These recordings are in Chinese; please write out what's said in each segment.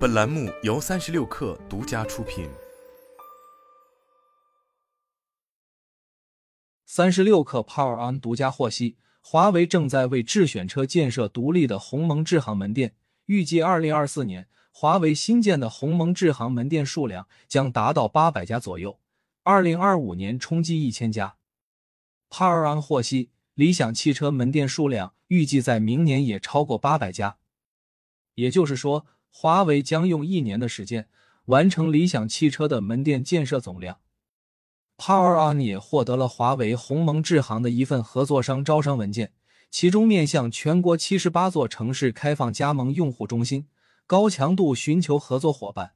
本栏目由三十六氪独家出品。三十六氪 Power On 独家获悉，华为正在为智选车建设独立的鸿蒙智行门店，预计二零二四年，华为新建的鸿蒙智行门店数量将达到八百家左右，二零二五年冲击一千家。Power On 获悉，理想汽车门店数量预计在明年也超过八百家，也就是说。华为将用一年的时间完成理想汽车的门店建设总量。Power On 也获得了华为鸿蒙智行的一份合作商招商文件，其中面向全国七十八座城市开放加盟用户中心，高强度寻求合作伙伴。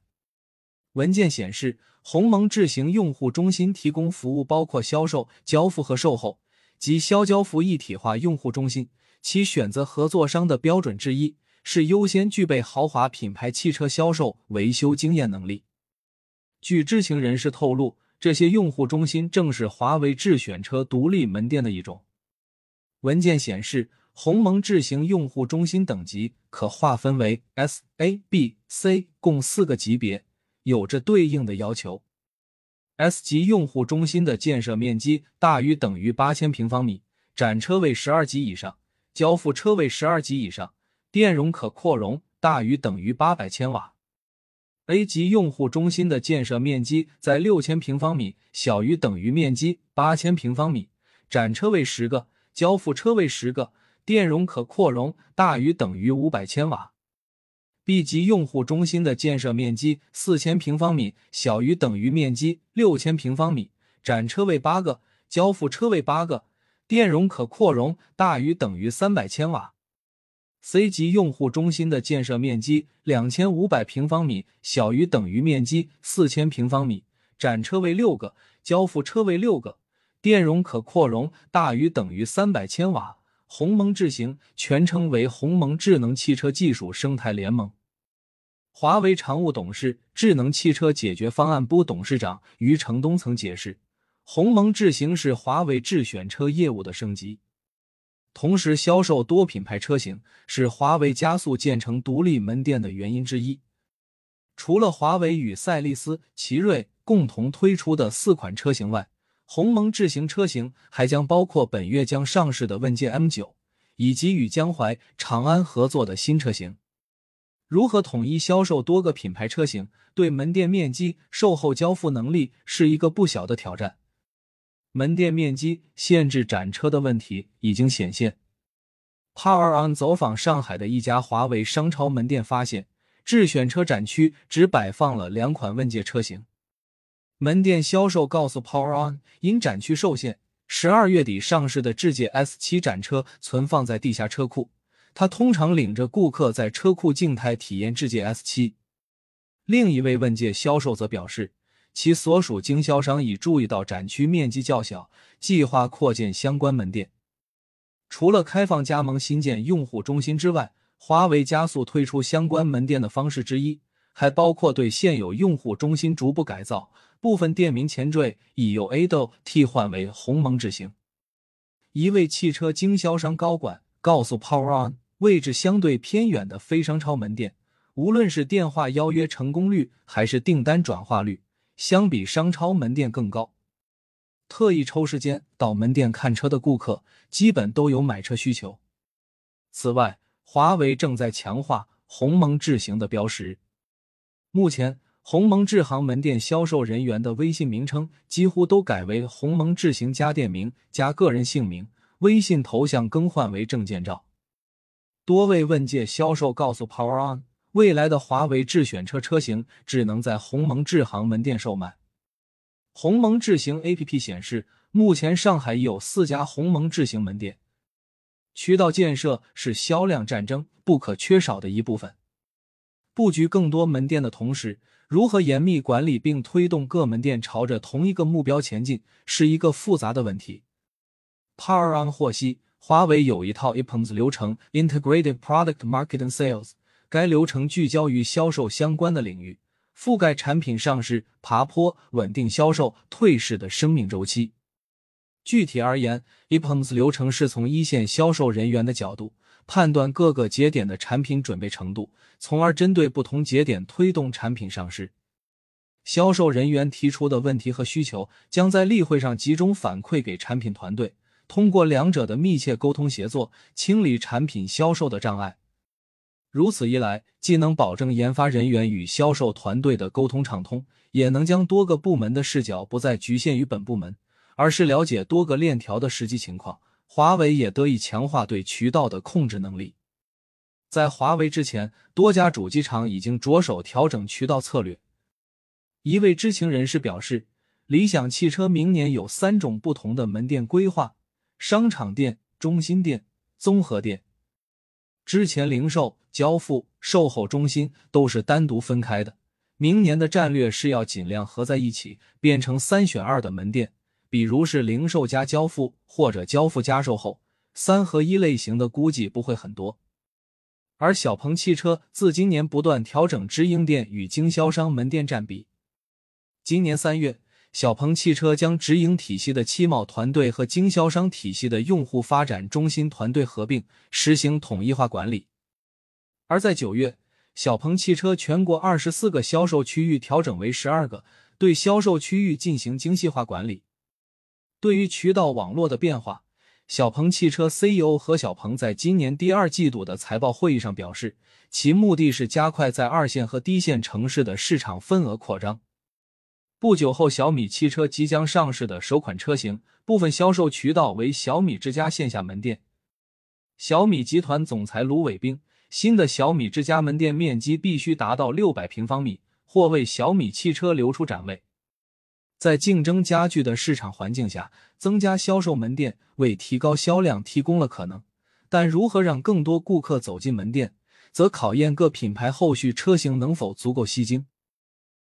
文件显示，鸿蒙智行用户中心提供服务包括销售、交付和售后及销交付一体化用户中心。其选择合作商的标准之一。是优先具备豪华品牌汽车销售维修经验能力。据知情人士透露，这些用户中心正是华为智选车独立门店的一种。文件显示，鸿蒙智行用户中心等级可划分为 S、A、B、C，共四个级别，有着对应的要求。S 级用户中心的建设面积大于等于八千平方米，展车位十二级以上，交付车位十二级以上。电容可扩容大于等于八百千瓦。A 级用户中心的建设面积在六千平方米，小于等于面积八千平方米，展车位十个，交付车位十个，电容可扩容大于等于五百千瓦。B 级用户中心的建设面积四千平方米，小于等于面积六千平方米，展车位八个，交付车位八个，电容可扩容大于等于三百千瓦。C 级用户中心的建设面积两千五百平方米，小于等于面积四千平方米，展车位六个，交付车位六个，电容可扩容大于等于三百千瓦。鸿蒙智行全称为鸿蒙智能汽车技术生态联盟。华为常务董事、智能汽车解决方案部董事长余承东曾解释，鸿蒙智行是华为智选车业务的升级。同时销售多品牌车型是华为加速建成独立门店的原因之一。除了华为与赛力斯、奇瑞共同推出的四款车型外，鸿蒙智行车型还将包括本月将上市的问界 M9，以及与江淮长安合作的新车型。如何统一销售多个品牌车型，对门店面积、售后交付能力是一个不小的挑战。门店面积限制展车的问题已经显现。Power On 走访上海的一家华为商超门店，发现智选车展区只摆放了两款问界车型。门店销售告诉 Power On，因展区受限，十二月底上市的智界 S7 展车存放在地下车库。他通常领着顾客在车库静态体验智界 S7。另一位问界销售则表示。其所属经销商已注意到展区面积较小，计划扩建相关门店。除了开放加盟新建用户中心之外，华为加速推出相关门店的方式之一，还包括对现有用户中心逐步改造，部分店名前缀已由 A 豆替换为鸿蒙智行。一位汽车经销商高管告诉 Power On，位置相对偏远的非商超门店，无论是电话邀约成功率还是订单转化率。相比商超门店更高，特意抽时间到门店看车的顾客基本都有买车需求。此外，华为正在强化鸿蒙智行的标识。目前，鸿蒙智行门店销售人员的微信名称几乎都改为鸿蒙智行加店名加个人姓名，微信头像更换为证件照。多位问界销售告诉 Power On。未来的华为智选车车型只能在鸿蒙智行门店售卖。鸿蒙智行 APP 显示，目前上海已有四家鸿蒙智行门店。渠道建设是销量战争不可缺少的一部分。布局更多门店的同时，如何严密管理并推动各门店朝着同一个目标前进，是一个复杂的问题。Power On 获悉，华为有一套 IPMS 流程 （Integrated Product Marketing Sales）。该流程聚焦于销售相关的领域，覆盖产品上市、爬坡、稳定销售、退市的生命周期。具体而言，EPOMS 流程是从一线销售人员的角度，判断各个节点的产品准备程度，从而针对不同节点推动产品上市。销售人员提出的问题和需求将在例会上集中反馈给产品团队，通过两者的密切沟通协作，清理产品销售的障碍。如此一来，既能保证研发人员与销售团队的沟通畅通，也能将多个部门的视角不再局限于本部门，而是了解多个链条的实际情况。华为也得以强化对渠道的控制能力。在华为之前，多家主机厂已经着手调整渠道策略。一位知情人士表示，理想汽车明年有三种不同的门店规划：商场店、中心店、综合店。之前零售、交付、售后中心都是单独分开的，明年的战略是要尽量合在一起，变成三选二的门店。比如是零售加交付，或者交付加售后，三合一类型的估计不会很多。而小鹏汽车自今年不断调整直营店与经销商门店占比。今年三月，小鹏汽车将直营体系的汽贸团队和经销商体系的用户发展中心团队合并，实行统一化管理。而在九月，小鹏汽车全国二十四个销售区域调整为十二个，对销售区域进行精细化管理。对于渠道网络的变化，小鹏汽车 CEO 何小鹏在今年第二季度的财报会议上表示，其目的是加快在二线和低线城市的市场份额扩张。不久后，小米汽车即将上市的首款车型，部分销售渠道为小米之家线下门店。小米集团总裁卢伟冰，新的小米之家门店面积必须达到六百平方米，或为小米汽车留出展位。在竞争加剧的市场环境下，增加销售门店为提高销量提供了可能。但如何让更多顾客走进门店，则考验各品牌后续车型能否足够吸睛。